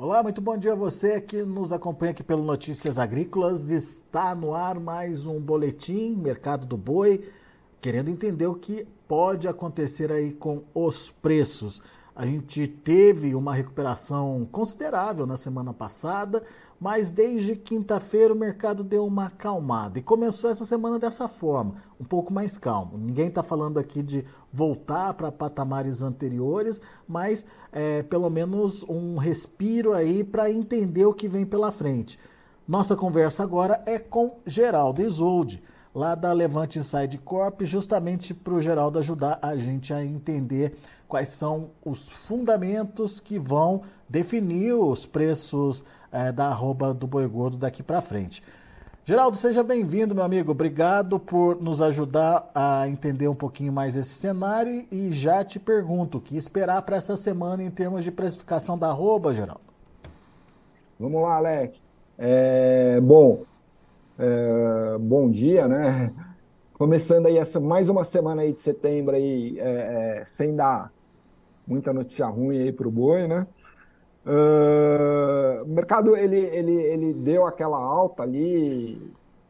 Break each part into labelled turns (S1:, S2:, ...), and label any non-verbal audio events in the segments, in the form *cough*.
S1: Olá, muito bom dia a você que nos acompanha aqui pelo Notícias Agrícolas. Está no ar mais um boletim Mercado do Boi, querendo entender o que pode acontecer aí com os preços. A gente teve uma recuperação considerável na semana passada, mas desde quinta-feira o mercado deu uma acalmada e começou essa semana dessa forma, um pouco mais calmo. Ninguém está falando aqui de voltar para patamares anteriores, mas é, pelo menos um respiro aí para entender o que vem pela frente. Nossa conversa agora é com Geraldo Isolde, lá da Levante Inside Corp, justamente para o Geraldo ajudar a gente a entender quais são os fundamentos que vão definir os preços é, da arroba do boi gordo daqui para frente. Geraldo, seja bem-vindo, meu amigo. Obrigado por nos ajudar a entender um pouquinho mais esse cenário e já te pergunto, o que esperar para essa semana em termos de precificação da arroba, Geraldo?
S2: Vamos lá, Alec. É, bom, é, bom dia, né? Começando aí essa, mais uma semana aí de setembro aí, é, é sem dar muita notícia ruim aí para o boi, né? Uh, o mercado ele, ele, ele deu aquela alta ali,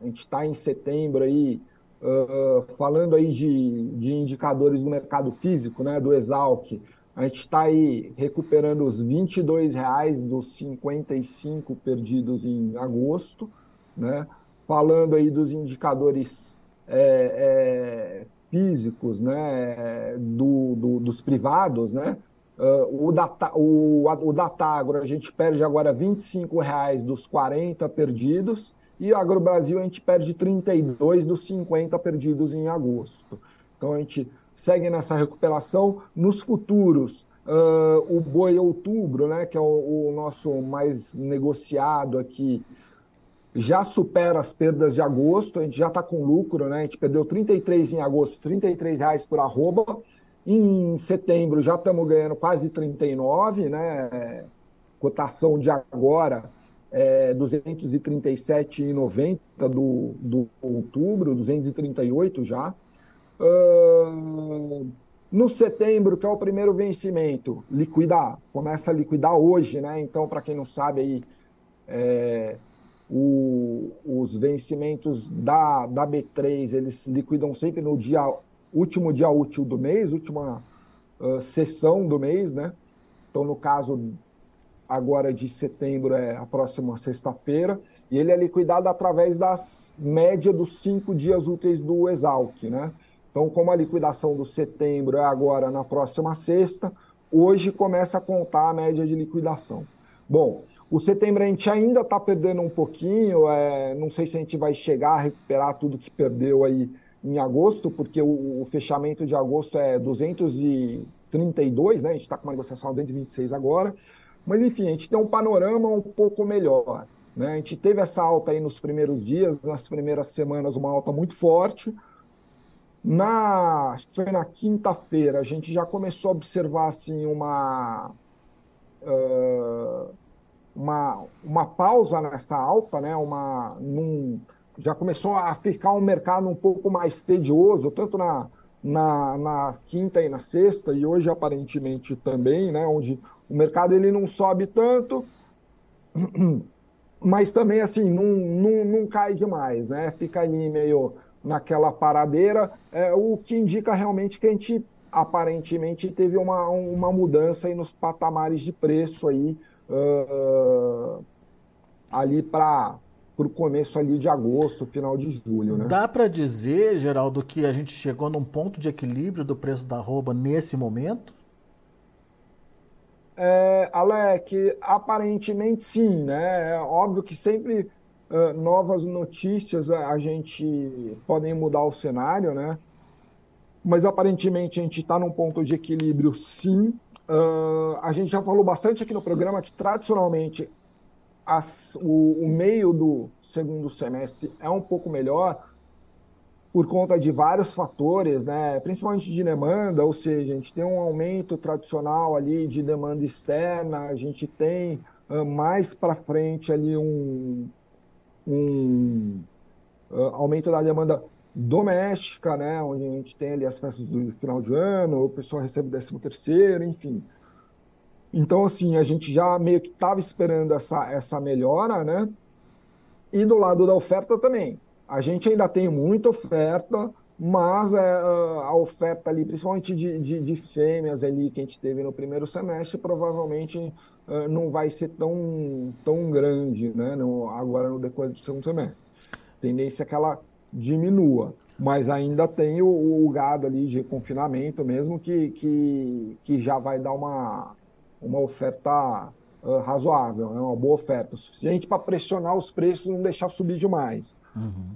S2: a gente está em setembro aí, uh, falando aí de, de indicadores do mercado físico, né, do Exalc, a gente está aí recuperando os 22 reais dos 55 perdidos em agosto, né, falando aí dos indicadores é, é, físicos, né, do, do, dos privados, né, Uh, o, data, o, o Datagro a gente perde agora R$ 25,00 dos 40 perdidos e AgroBrasil a gente perde 32 dos 50 perdidos em agosto. Então a gente segue nessa recuperação. Nos futuros, uh, o boi outubro, né, que é o, o, nosso mais negociado aqui, já supera as perdas de agosto, a gente já está com lucro, né? A gente perdeu 33 em agosto, 33 reais por arroba. Em setembro já estamos ganhando quase 39, né? Cotação de agora é 237,90 do, do outubro, 238 já. Uh, no setembro, que é o primeiro vencimento, liquidar, começa a liquidar hoje, né? Então, para quem não sabe aí, é, o, os vencimentos da, da B3, eles liquidam sempre no dia último dia útil do mês, última uh, sessão do mês, né? Então, no caso agora de setembro é a próxima sexta-feira, e ele é liquidado através das média dos cinco dias úteis do Exalc, né? Então, como a liquidação do setembro é agora na próxima sexta, hoje começa a contar a média de liquidação. Bom, o setembro a gente ainda está perdendo um pouquinho, é, não sei se a gente vai chegar a recuperar tudo que perdeu aí em agosto, porque o, o fechamento de agosto é 232, né? A gente está com uma negociação a 226 agora. Mas, enfim, a gente tem um panorama um pouco melhor. Né? A gente teve essa alta aí nos primeiros dias, nas primeiras semanas, uma alta muito forte. Na, foi na quinta-feira, a gente já começou a observar assim, uma, uh, uma, uma pausa nessa alta, né? uma, num, já começou a ficar um mercado um pouco mais tedioso, tanto na, na, na, quinta e na sexta, e hoje aparentemente também, né, onde o mercado ele não sobe tanto, *clears throat* mas também assim, não, não, não cai demais, né? Fica ali meio naquela paradeira, é, o que indica realmente que a gente aparentemente teve uma, uma mudança aí nos patamares de preço aí, uh, ali para para o começo ali de agosto, final de julho. Né?
S1: Dá para dizer, Geraldo, que a gente chegou num ponto de equilíbrio do preço da arroba nesse momento?
S2: É, Alec, aparentemente sim, né? É óbvio que sempre uh, novas notícias a, a, gente podem mudar o cenário, né? Mas aparentemente a gente está num ponto de equilíbrio sim. Uh, a gente já falou bastante aqui no programa que tradicionalmente as, o, o meio do segundo semestre é um pouco melhor por conta de vários fatores, né? principalmente de demanda, ou seja, a gente tem um aumento tradicional ali de demanda externa, a gente tem uh, mais para frente ali um, um uh, aumento da demanda doméstica, né? onde a gente tem ali as festas do final de ano, o pessoal recebe o 13 terceiro, enfim. Então, assim, a gente já meio que estava esperando essa, essa melhora, né? E do lado da oferta também. A gente ainda tem muita oferta, mas é, a oferta ali, principalmente de, de, de, fêmeas ali que a gente teve no primeiro semestre, provavelmente uh, não vai ser tão, tão grande, né? No, agora no decorrer do segundo semestre. Tendência é que ela diminua, mas ainda tem o, o gado ali de confinamento mesmo que, que, que já vai dar uma, uma oferta uh, razoável, é uma boa oferta, suficiente para pressionar os preços e não deixar subir demais.
S1: Uhum.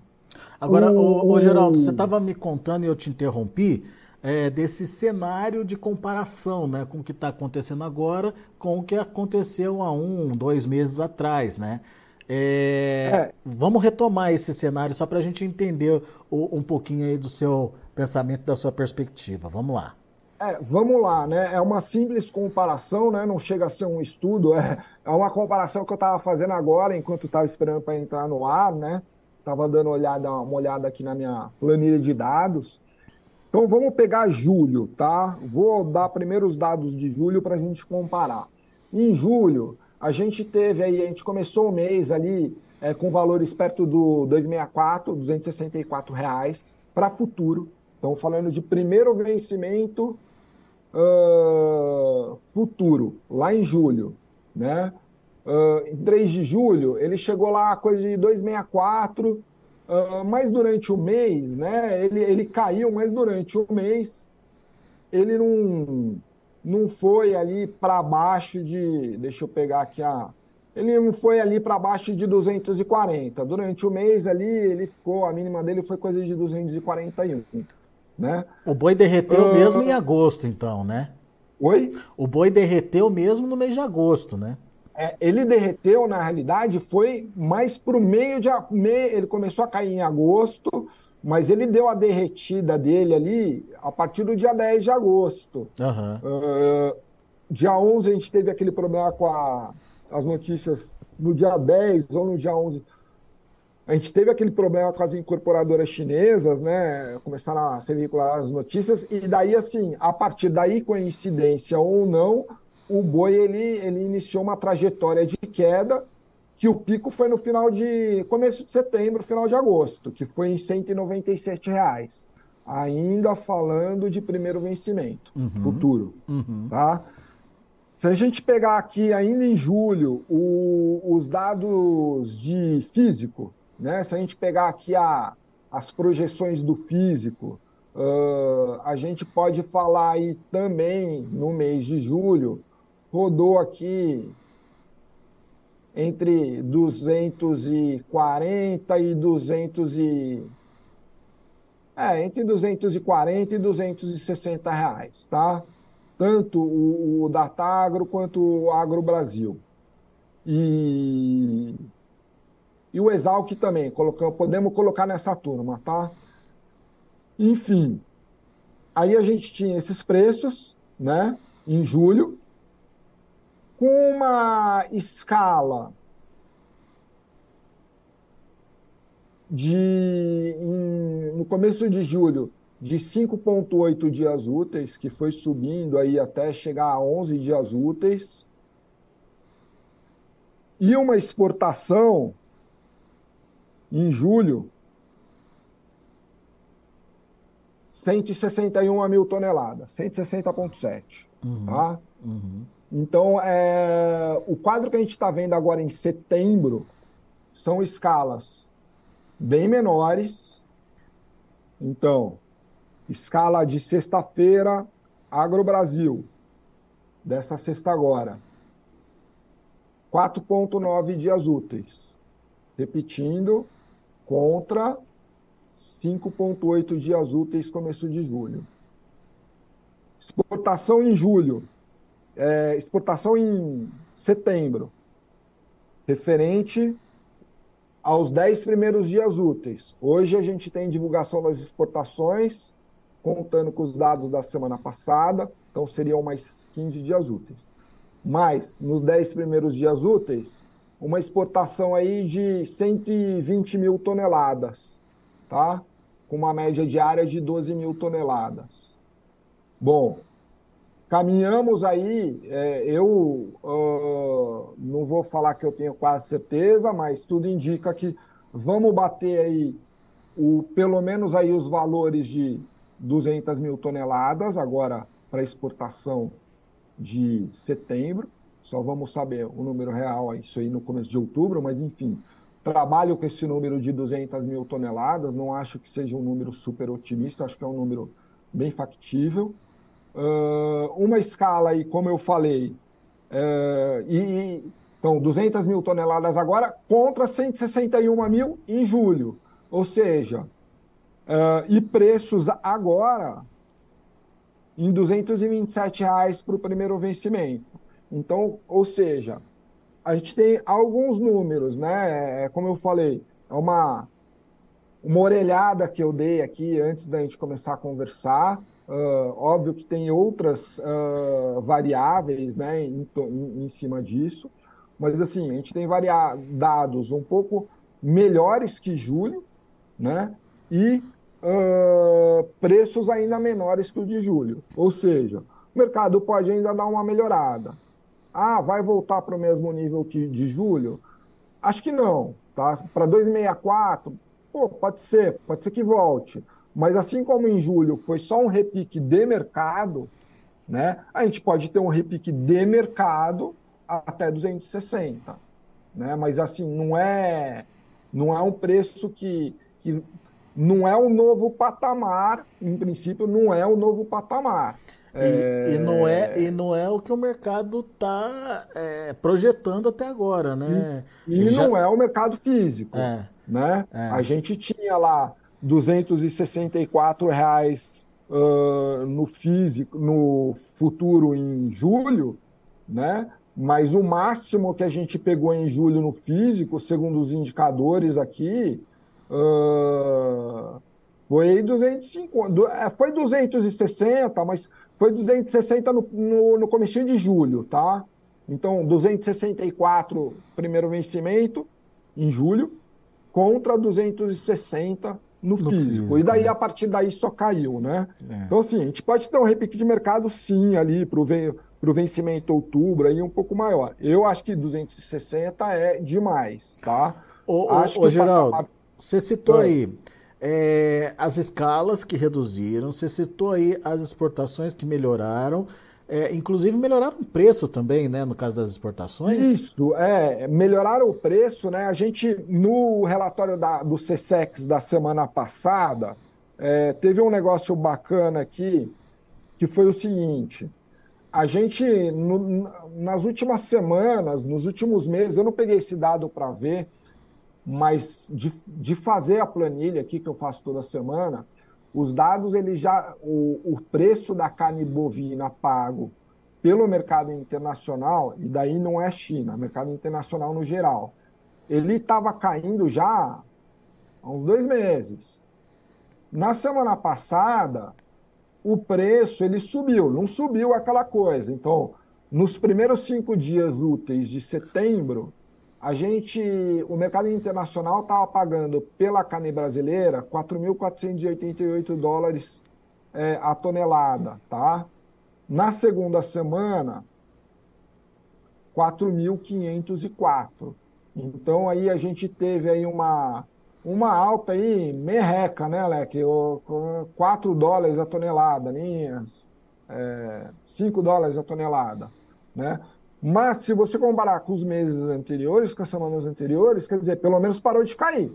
S1: Agora, o, Geraldo, você estava me contando e eu te interrompi é, desse cenário de comparação né, com o que está acontecendo agora com o que aconteceu há um, dois meses atrás, né? É, é. Vamos retomar esse cenário só para a gente entender o, um pouquinho aí do seu pensamento, da sua perspectiva. Vamos lá.
S2: É, vamos lá, né? É uma simples comparação, né? Não chega a ser um estudo, é, é uma comparação que eu estava fazendo agora, enquanto estava esperando para entrar no ar, né? Estava dando uma olhada, uma olhada aqui na minha planilha de dados. Então vamos pegar julho, tá? Vou dar primeiro os dados de julho para a gente comparar. Em julho, a gente teve aí, a gente começou o mês ali é, com valores perto do 264, 264 reais para futuro. Então, falando de primeiro vencimento uh, futuro, lá em julho, né? Uh, em 3 de julho, ele chegou lá coisa de 264, uh, mas durante o mês, né? Ele, ele caiu, mas durante o mês ele não, não foi ali para baixo de. Deixa eu pegar aqui a. Ele não foi ali para baixo de 240. Durante o mês ali, ele ficou, a mínima dele foi coisa de 241 né?
S1: O boi derreteu uh... mesmo em agosto, então, né?
S2: Oi?
S1: O boi derreteu mesmo no mês de agosto, né?
S2: É, ele derreteu, na realidade, foi mais para o meio de. Ele começou a cair em agosto, mas ele deu a derretida dele ali a partir do dia 10 de agosto.
S1: Uhum.
S2: Uh, dia 11 a gente teve aquele problema com a, as notícias no dia 10 ou no dia 11 a gente teve aquele problema com as incorporadoras chinesas, né? Começaram a ser vinculadas as notícias, e daí, assim, a partir daí, coincidência ou não, o boi ele, ele iniciou uma trajetória de queda, que o pico foi no final de. começo de setembro, final de agosto, que foi em 197 reais. Ainda falando de primeiro vencimento, uhum. futuro. Uhum. Tá? Se a gente pegar aqui ainda em julho o, os dados de físico, né? Se a gente pegar aqui a, as projeções do físico, uh, a gente pode falar aí também no mês de julho, rodou aqui entre 240 e 200 e é, entre 240 e 260 reais, tá? Tanto o, o Datagro quanto o Agro Brasil. E e o Exalc também, colocamos, podemos colocar nessa turma, tá? Enfim, aí a gente tinha esses preços, né, em julho, com uma escala de, em, no começo de julho, de 5,8 dias úteis, que foi subindo aí até chegar a 11 dias úteis, e uma exportação em julho, 161 mil toneladas, 160,7. Uhum, tá? Uhum. Então, é, o quadro que a gente está vendo agora em setembro são escalas bem menores. Então, escala de sexta-feira, Agro Brasil, dessa sexta agora, 4,9 dias úteis. Repetindo, contra 5,8 dias úteis começo de julho. Exportação em julho, é, exportação em setembro, referente aos 10 primeiros dias úteis. Hoje a gente tem divulgação das exportações, contando com os dados da semana passada, então seriam mais 15 dias úteis. Mas, nos 10 primeiros dias úteis, uma exportação aí de 120 mil toneladas, tá? Com uma média diária de 12 mil toneladas. Bom, caminhamos aí, é, eu uh, não vou falar que eu tenho quase certeza, mas tudo indica que vamos bater aí o, pelo menos aí os valores de 200 mil toneladas agora para exportação de setembro. Só vamos saber o número real, isso aí no começo de outubro, mas enfim, trabalho com esse número de 200 mil toneladas. Não acho que seja um número super otimista, acho que é um número bem factível. Uh, uma escala aí, como eu falei, uh, e, então 200 mil toneladas agora contra 161 mil em julho. Ou seja, uh, e preços agora em R$ 227 para o primeiro vencimento. Então, ou seja, a gente tem alguns números, né? É, como eu falei, é uma, uma orelhada que eu dei aqui antes da gente começar a conversar. Uh, óbvio que tem outras uh, variáveis né, em, em, em, cima disso, mas assim, a gente tem dados um pouco melhores que julho, né? E uh, preços ainda menores que o de julho. Ou seja, o mercado pode ainda dar uma melhorada. Ah, vai voltar para o mesmo nível que de julho? Acho que não. Tá? Para 264, pô, pode ser, pode ser que volte. Mas assim como em julho foi só um repique de mercado, né? A gente pode ter um repique de mercado até 260, né? Mas assim, não é não é um preço que, que não é um novo patamar, em princípio, não é um novo patamar.
S1: E, é... e, não é, e não é o que o mercado está é, projetando até agora, né?
S2: E, e já... não é o mercado físico. É. Né? É. A gente tinha lá 264 reais uh, no físico, no futuro em julho, né? Mas o máximo que a gente pegou em julho no físico, segundo os indicadores aqui, uh, foi 250, é, foi 260, mas foi 260 no, no, no comecinho de julho, tá? Então, 264 primeiro vencimento em julho contra 260 no, no físico. físico. E daí, né? a partir daí, só caiu, né? É. Então, assim, a gente pode ter um repique de mercado, sim, ali para o vencimento outubro, aí um pouco maior. Eu acho que 260 é demais, tá?
S1: Ô, acho ô, ô Geraldo, você citou é. aí é, as escalas que reduziram, você citou aí as exportações que melhoraram, é, inclusive melhoraram o preço também, né, no caso das exportações?
S2: Isso, é, melhoraram o preço, né, a gente, no relatório da, do CSEX da semana passada, é, teve um negócio bacana aqui, que foi o seguinte, a gente, no, nas últimas semanas, nos últimos meses, eu não peguei esse dado para ver, mas de, de fazer a planilha aqui que eu faço toda semana, os dados ele já o, o preço da carne bovina pago pelo mercado internacional e daí não é China, mercado internacional no geral, ele estava caindo já há uns dois meses. Na semana passada o preço ele subiu, não subiu aquela coisa. Então, nos primeiros cinco dias úteis de setembro a gente, o mercado internacional estava pagando pela carne brasileira 4.488 dólares é, a tonelada, tá? Na segunda semana, 4.504. Então aí a gente teve aí uma uma alta aí merreca, né, Leque? 4 dólares a tonelada, linhas, é, 5 dólares a tonelada, né? Mas se você comparar com os meses anteriores, com as semanas anteriores, quer dizer, pelo menos parou de cair.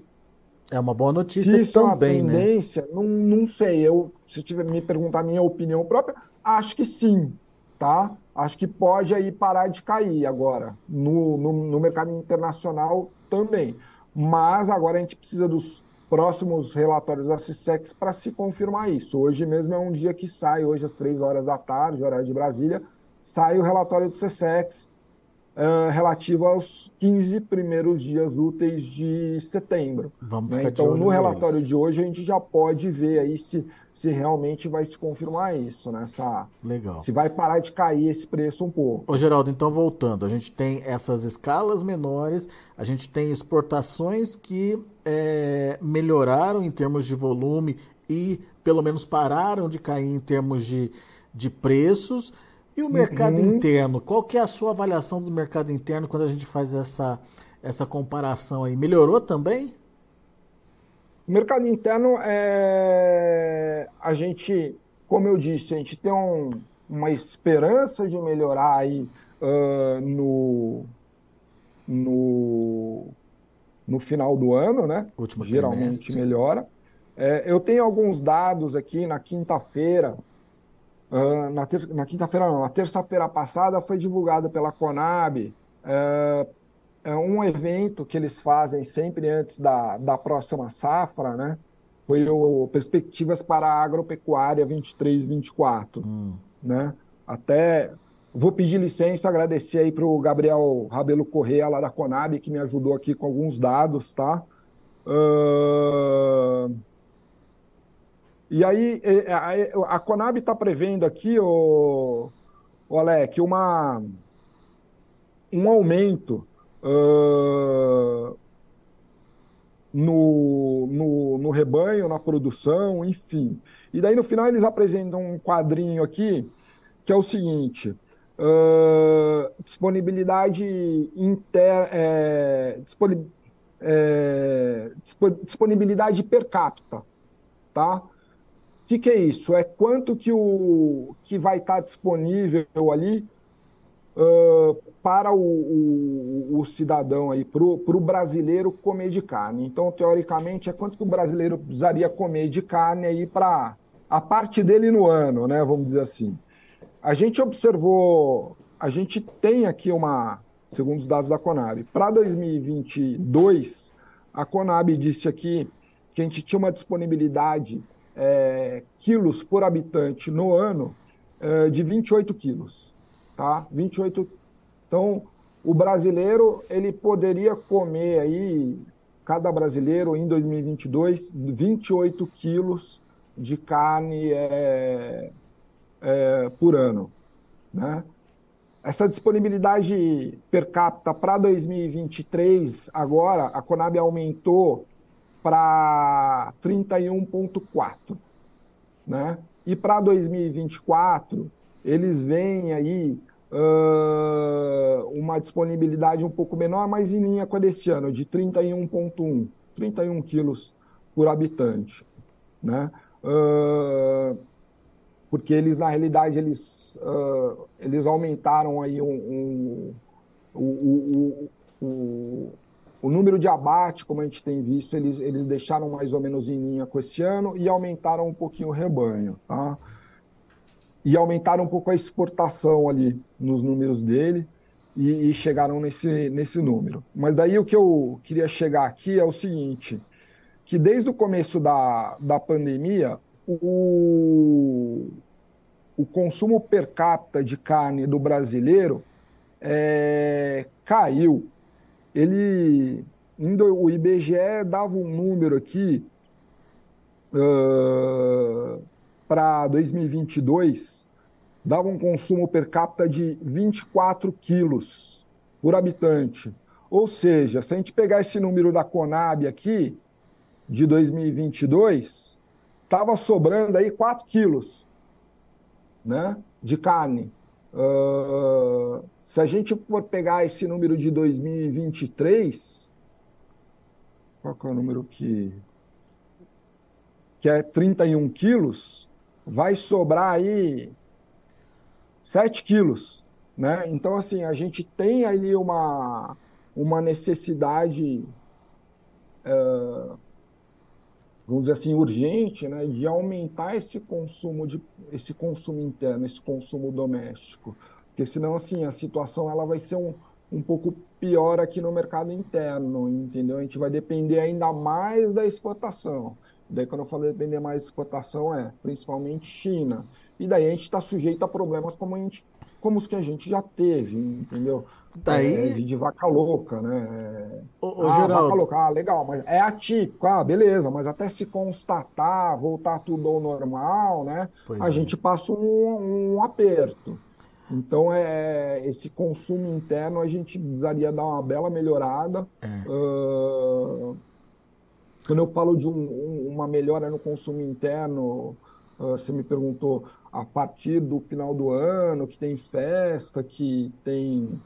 S1: É uma boa notícia se isso também, é
S2: uma né? tendência, né? Não, não sei. Eu, se tiver me perguntar a minha opinião própria, acho que sim, tá? Acho que pode aí parar de cair agora no, no, no mercado internacional também. Mas agora a gente precisa dos próximos relatórios da CISEX para se confirmar isso. Hoje mesmo é um dia que sai, hoje às três horas da tarde, horário de Brasília, sai o relatório do CSEX uh, relativo aos 15 primeiros dias úteis de setembro. Vamos né? Então, no relatório de hoje, a gente já pode ver aí se, se realmente vai se confirmar isso, né? Essa,
S1: Legal.
S2: Se vai parar de cair esse preço um pouco.
S1: Ô, Geraldo, então voltando, a gente tem essas escalas menores, a gente tem exportações que é, melhoraram em termos de volume e pelo menos pararam de cair em termos de, de preços E o mercado uhum. interno? Qual que é a sua avaliação do mercado interno quando a gente faz essa, essa comparação aí? Melhorou também?
S2: O mercado interno é a gente, como eu disse, a gente tem um, uma esperança de melhorar aí uh, no, no, no final do ano, né?
S1: Último
S2: Geralmente
S1: trimestre.
S2: melhora. É, eu tenho alguns dados aqui na quinta-feira. Uh, na, na quinta-feira, não, na terça-feira passada foi divulgado pela Conab uh, um evento que eles fazem sempre antes da, da próxima safra, né? Foi o Perspectivas para a Agropecuária 23, 24, hum. né? Até vou pedir licença, agradecer aí para o Gabriel Rabelo Correia, lá da Conab, que me ajudou aqui com alguns dados, tá? Uh... E aí, a, a Conab está prevendo aqui, o, o Alec, uma, um aumento uh, no, no, no rebanho, na produção, enfim. E daí no final eles apresentam um quadrinho aqui que é o seguinte: uh, disponibilidade inter, é, é, disponibilidade per capita, tá? O que, que, é isso? É quanto que, o, que vai estar disponível ali uh, para o, o, o, cidadão aí, para o brasileiro comer de carne. Então, teoricamente, é quanto que o brasileiro precisaria comer de carne aí para a parte dele no ano, né? Vamos dizer assim. A gente observou, a gente tem aqui uma, segundo os dados da Conab, para 2022, a Conab disse aqui que a gente tinha uma disponibilidade é, quilos por habitante no ano é, de 28 quilos tá? 28. Então, o brasileiro, ele poderia comer aí, cada brasileiro em 2022, 28 quilos de carne é, é, por ano, né? Essa disponibilidade per capita para 2023, agora, a Conab aumentou para 31,4, né? E para 2024, eles veem aí uh, uma disponibilidade um pouco menor, mas em linha com a desse ano, de 31,1, 31 quilos por habitante. Né? Uh, porque eles, na realidade, eles, uh, eles aumentaram aí um, um, o, o, o, número de abate, como a gente tem visto, eles, eles deixaram mais ou menos em linha com esse ano e aumentaram um pouquinho o rebanho. Tá? e aumentaram um pouco a exportação ali nos números dele e, e, chegaram nesse, nesse número. Mas daí o que eu queria chegar aqui é o seguinte, que desde o começo da, da pandemia, o, o consumo per capita de carne do brasileiro é, caiu. Ele, o IBGE dava um número aqui uh, para 2022 dava um consumo per capita de 24 quilos por habitante. Ou seja, se a gente pegar esse número da Conab aqui, de 2022, estava sobrando aí 4 quilos né, de carne. Uh, se a gente for pegar esse número de 2023, qual é o número que, que é 31 quilos, vai sobrar aí 7 quilos, né? Então, assim, a gente tem aí uma, uma necessidade, é, vamos dizer assim, urgente, né, de aumentar esse consumo, de, esse consumo interno, esse consumo doméstico. Porque senão, assim, a situação ela vai ser um, um pouco pior aqui no mercado interno, entendeu? A gente vai depender ainda mais da exportação. Daí, quando eu falo depender mais de exportação, é principalmente China. E daí a gente está sujeito a problemas como, a gente, como os que a gente já teve, entendeu?
S1: Daí...
S2: É, de, vaca louca, né?
S1: Ô, ô, ah, Geraldo...
S2: vaca louca, ah, legal, mas é atípico, ah, beleza, mas até se constatar, voltar tudo ao normal, né? Pois a é. gente passa um, um aperto. Então, é, esse consumo interno a gente precisaria dar uma bela melhorada. É. Uh, quando eu falo de um, um, uma melhora no consumo interno, você me perguntou a partir do final do ano, que tem festa, que tem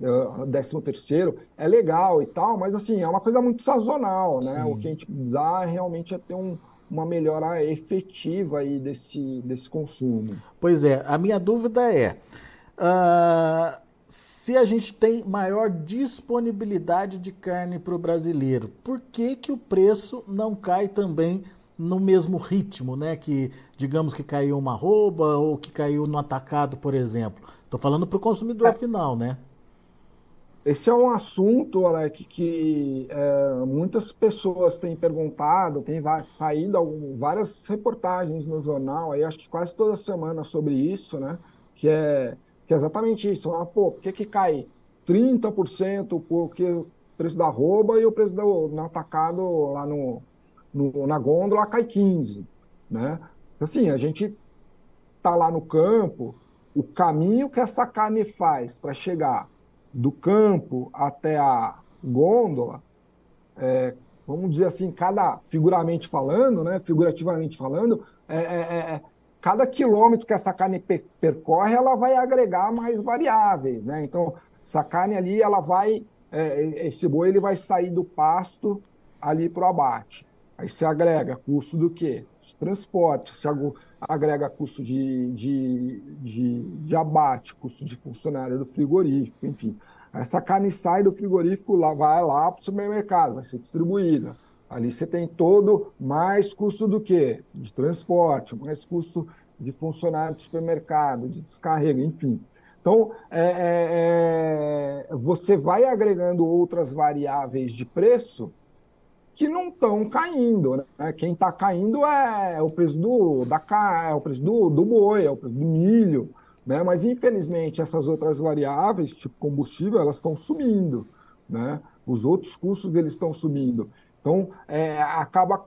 S2: uh, décimo terceiro, é legal e tal, mas assim, é uma coisa muito sazonal, né? Sim. O que a gente precisa realmente é ter um, uma melhora efetiva aí desse, desse consumo.
S1: Pois é, a minha dúvida é. Uh, se a gente tem maior disponibilidade de carne para o brasileiro, por que, que o preço não cai também no mesmo ritmo, né? Que digamos que caiu uma arroba ou que caiu no atacado, por exemplo. Estou falando para o consumidor é. final, né?
S2: Esse é um assunto, Alec, que é, muitas pessoas têm perguntado, tem saído várias reportagens no jornal, aí acho que quase toda semana sobre isso, né? Que é que é exatamente isso. Ah, pô, por que, que cai 30% porque o preço da arroba e o preço do no atacado lá no, no, na gôndola cai 15%. Né? Assim, a gente tá lá no campo, o caminho que essa carne faz para chegar do campo até a gôndola, é, vamos dizer assim, cada figuramente falando, né, figurativamente falando, é, é, é cada quilômetro que essa carne percorre, ela vai agregar mais variáveis, né? Então, essa carne ali, ela vai, é, esse boi ele vai sair do pasto ali para o abate. Aí você agrega custo do quê? De transporte, você agrega custo de, de, de, de abate, custo de funcionário do frigorífico, enfim. Essa carne sai do frigorífico, lá, vai lá para o supermercado, vai ser distribuída Ali você tem todo mais custo do que? De transporte, mais custo de funcionário de supermercado, de descarrega, enfim. Então, é, é, é, você vai agregando outras variáveis de preço que não estão caindo. Né? Quem está caindo é o preço do, da, é o preço do, do boi, é o preço do milho. Né? Mas, infelizmente, essas outras variáveis, tipo combustível, elas estão subindo. Né? Os outros custos deles estão subindo. Então, é, acaba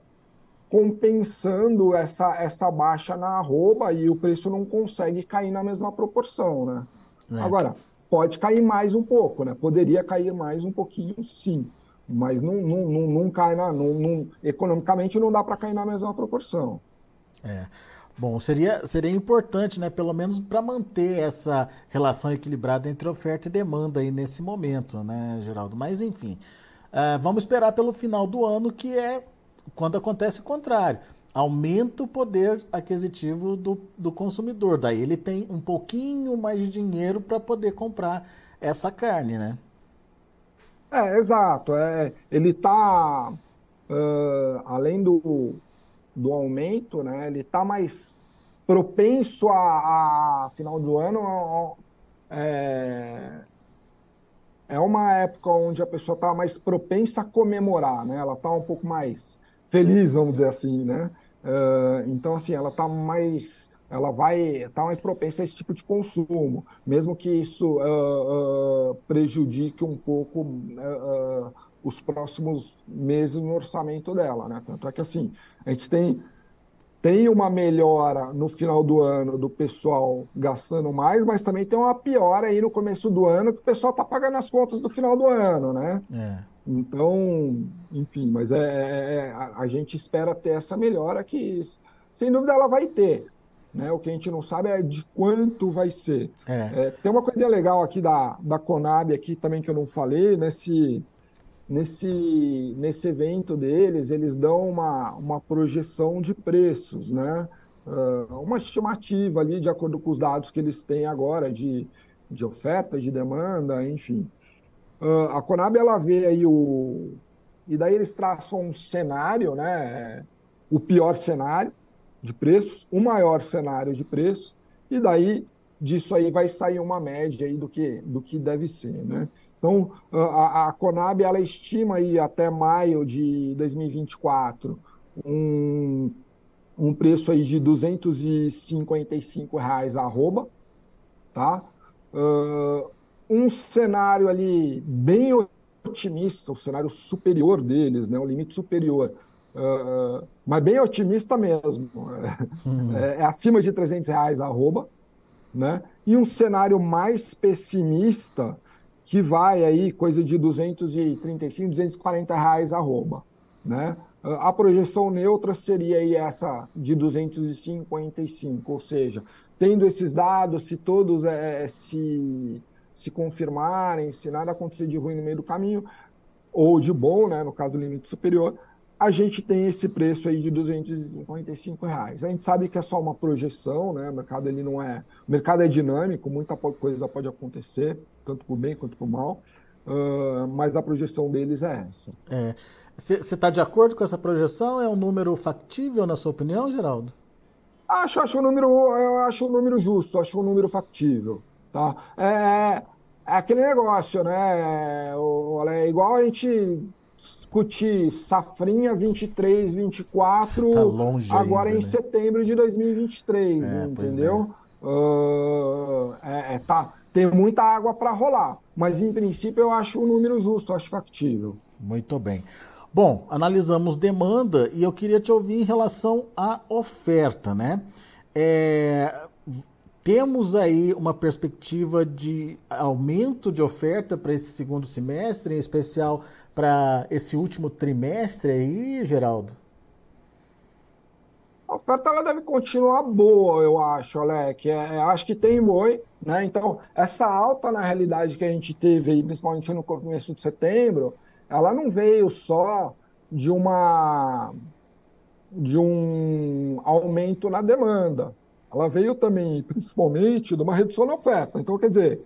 S2: compensando essa, essa baixa na arroba e o preço não consegue cair na mesma proporção, né? É. Agora, pode cair mais um pouco, né? Poderia cair mais um pouquinho, sim. Mas não, não, não, não cai na. Não, não, economicamente não dá para cair na mesma proporção.
S1: É. Bom, seria, seria importante, né, pelo menos para manter essa relação equilibrada entre oferta e demanda aí nesse momento, né, Geraldo? Mas, enfim, Uh, vamos esperar pelo final do ano, que é quando acontece o contrário. Aumenta o poder aquisitivo do, do consumidor. Daí ele tem um pouquinho mais de dinheiro para poder comprar essa carne, né?
S2: É, exato. É, ele está, uh, além do, do aumento, né, ele está mais propenso a, a, final do ano é, é uma época onde a pessoa está mais propensa a comemorar, né? Ela está um pouco mais feliz, vamos dizer assim, né? Uh, então, assim, ela está mais, ela vai estar tá mais propensa a esse tipo de consumo, mesmo que isso uh, uh, prejudique um pouco os próximos meses no orçamento dela, né? Tanto é que, assim, a gente tem tem uma melhora no final do ano do pessoal gastando mais, mas também tem uma piora aí no começo do ano que o pessoal está pagando as contas do final do ano, né? É. Então, enfim, mas é, é, é a, a, gente espera ter essa melhora que, sem dúvida, ela vai ter. Né? O que a gente não sabe é de quanto vai ser. É. É, tem uma coisa legal aqui da, da Conab aqui também que eu não falei, nesse nesse, nesse evento deles, eles dão uma, uma projeção de preços, né? Uh, uma estimativa ali, de acordo com os dados que eles têm agora, de, de oferta, de demanda, enfim. Uh, a Conab, ela vê aí o... E daí eles traçam um cenário, né? O pior cenário de preços, o maior cenário de preço, e daí disso aí vai sair uma média aí do que, do que deve ser, né? Então, a, a Conab ela estima aí até maio de 2024 um, um preço aí de 255 reais a arroba, tá? Uh, um cenário ali bem otimista, o cenário superior deles, né? O limite superior. Uh, mas bem otimista mesmo. Uhum. É, é, acima de 300 reais a arroba, né? E um cenário mais pessimista que vai aí coisa de 235, 240 reais arroba, né? A projeção neutra seria aí essa de 255, ou seja, tendo esses dados, se todos é, se, se confirmarem, se nada acontecer de ruim no meio do caminho, ou de bom, né, no caso do limite superior, a gente tem esse preço aí de 255 reais. A gente sabe que é só uma projeção, né? O mercado ele não é, o mercado é dinâmico, muita coisa pode acontecer, tanto por bem quanto por mal, uh, mas a projeção deles é essa.
S1: É. Você está de acordo com essa projeção? É um número factível, na sua opinião, Geraldo?
S2: Acho, acho um número, eu acho um número justo, acho um número factível, tá? É, é aquele negócio, né? É igual a gente discutir safrinha 23, 24, tá longe agora ainda, em né? setembro de 2023, é, entendeu? É. Uh, é, tá, tem muita água para rolar, mas em princípio eu acho o um número justo, acho factível.
S1: Muito bem. Bom, analisamos demanda e eu queria te ouvir em relação à oferta, né? É, temos aí uma perspectiva de aumento de oferta para esse segundo semestre, em especial para esse último trimestre aí, Geraldo?
S2: A oferta ela deve continuar boa, eu acho, Alec. É, é, acho que tem boi, né? Então, essa alta na realidade que a gente teve principalmente no começo de setembro, ela não veio só de uma de um aumento na demanda. Ela veio também, principalmente, de uma redução na oferta. Então, quer dizer,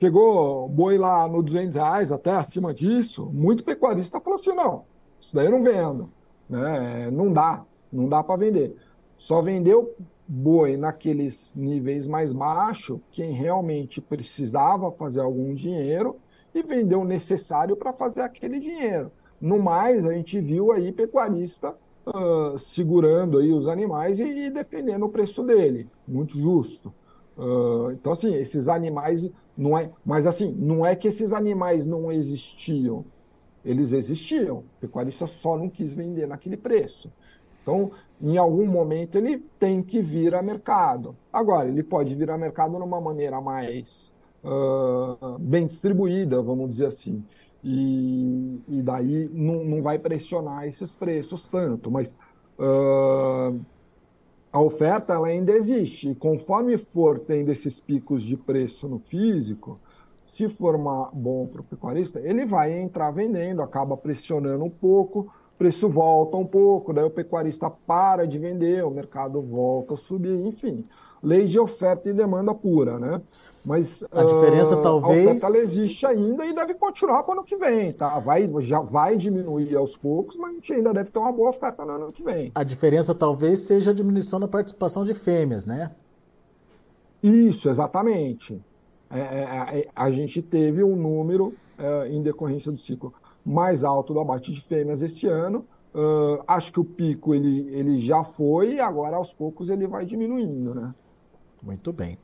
S2: chegou boi lá no 200 reais, até acima disso, muito pecuarista falou assim, não, isso daí eu não vendo, né? não dá, não dá para vender. Só vendeu boi naqueles níveis mais baixos, quem realmente precisava fazer algum dinheiro e vendeu o necessário para fazer aquele dinheiro. No mais, a gente viu aí pecuarista uh, segurando aí os animais e, e, defendendo o preço dele, muito justo. Uh, então, assim, esses animais não é, mas assim, não é que esses animais não existiam, eles existiam. O pecuarista só não quis vender naquele preço. Então, em algum momento ele tem que vir a mercado. Agora, ele pode vir a mercado de uma maneira mais uh, bem distribuída, vamos dizer assim. E, e daí não, não vai pressionar esses preços tanto. Mas uh, a oferta ela ainda existe. E conforme for tendo esses picos de preço no físico, se for bom para o pecuarista, ele vai entrar vendendo, acaba pressionando um pouco, o preço volta um pouco, daí o pecuarista para de vender, o mercado volta a subir, enfim. Lei de oferta e demanda pura, né? Mas
S1: a diferença uh, talvez. A
S2: oferta existe ainda e deve continuar para o ano que vem, tá? Vai, já vai diminuir aos poucos, mas a gente ainda deve ter uma boa oferta no ano que vem.
S1: A diferença talvez seja a diminuição da participação de fêmeas, né?
S2: Isso, exatamente. É, é, é a gente teve um número é, em decorrência do ciclo mais alto do abate de fêmeas esse ano. Uh, acho que o pico ele, ele já foi e agora aos poucos ele vai diminuindo, né?
S1: Muito bem.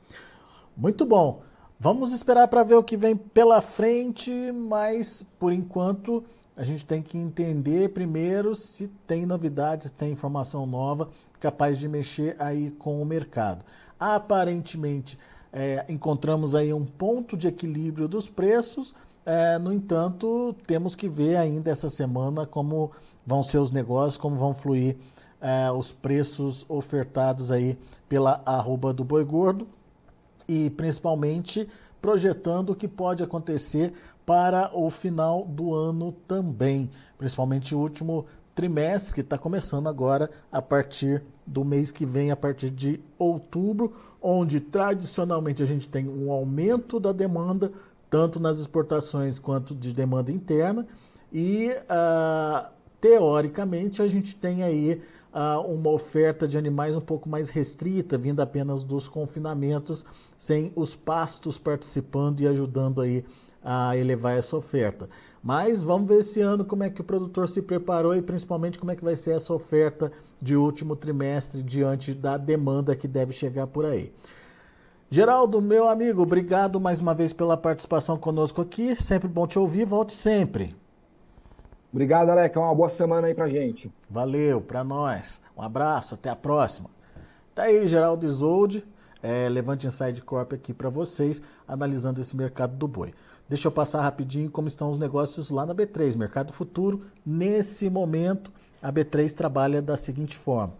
S1: Muito bom. Vamos esperar para ver o que vem pela frente, mas por enquanto a gente tem que entender primeiro se tem novidades, se tem informação nova capaz de mexer aí com o mercado. Aparentemente, é, encontramos aí um ponto de equilíbrio dos preços, é, no entanto, temos que ver ainda essa semana como vão ser os negócios, como vão fluir é, os preços ofertados aí pela arroba do boi gordo e principalmente projetando o que pode acontecer para o final do ano também, principalmente o último trimestre que está começando agora a partir do mês que vem, a partir de outubro, onde tradicionalmente a gente tem um aumento da demanda, tanto nas exportações quanto de demanda interna, e uh, teoricamente a gente tem aí uh, uma oferta de animais um pouco mais restrita, vindo apenas dos confinamentos sem os pastos participando e ajudando aí a elevar essa oferta. Mas vamos ver esse ano como é que o produtor se preparou e principalmente como é que vai ser essa oferta de último trimestre diante da demanda que deve chegar por aí. Geraldo, meu amigo, obrigado mais uma vez pela participação conosco aqui. Sempre bom te ouvir, volte sempre.
S2: Obrigado, Alec. Uma boa semana aí pra gente.
S1: Valeu, pra nós. Um abraço, até a próxima. Tá aí, Geraldo Isolde é, Levante Inside Corp aqui para vocês, analisando esse mercado do boi. Deixa eu passar rapidinho como estão os negócios lá na B3, Mercado Futuro. Nesse momento, a B3 trabalha da seguinte forma.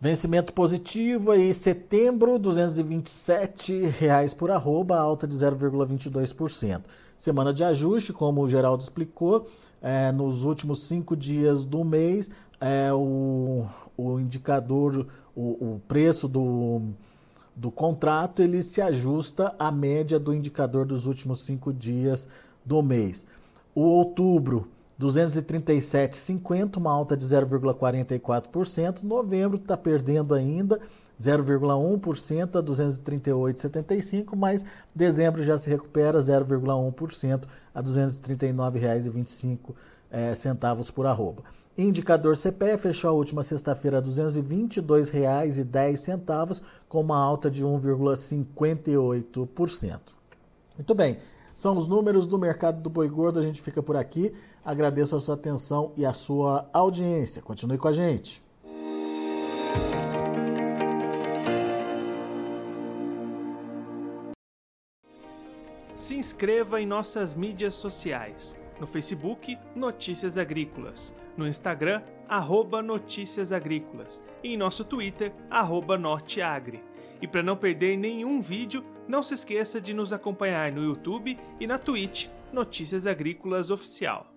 S1: Vencimento positivo aí, setembro, 227 reais por arroba, alta de 0,22%. Semana de ajuste, como o Geraldo explicou, é, nos últimos cinco dias do mês, é, o, o indicador, o, o preço do, do contrato, ele se ajusta à média do indicador dos últimos cinco dias do mês. O outubro, 237,50, uma alta de 0,44%. Novembro está perdendo ainda 0,1% a 238,75, mas dezembro já se recupera 0,1% a R$ 239,25 é, centavos por arroba. Indicador CPE fechou a última sexta-feira a R$ 222,10, com uma alta de 1,58%. Muito bem, são os números do mercado do boi gordo. A gente fica por aqui. Agradeço a sua atenção e a sua audiência. Continue com a gente.
S3: Se inscreva em nossas mídias sociais. No Facebook, Notícias Agrícolas. No Instagram, arroba Notícias Agrícolas. E em nosso Twitter, Norteagri. E para não perder nenhum vídeo, não se esqueça de nos acompanhar no YouTube e na Twitch Notícias Agrícolas Oficial.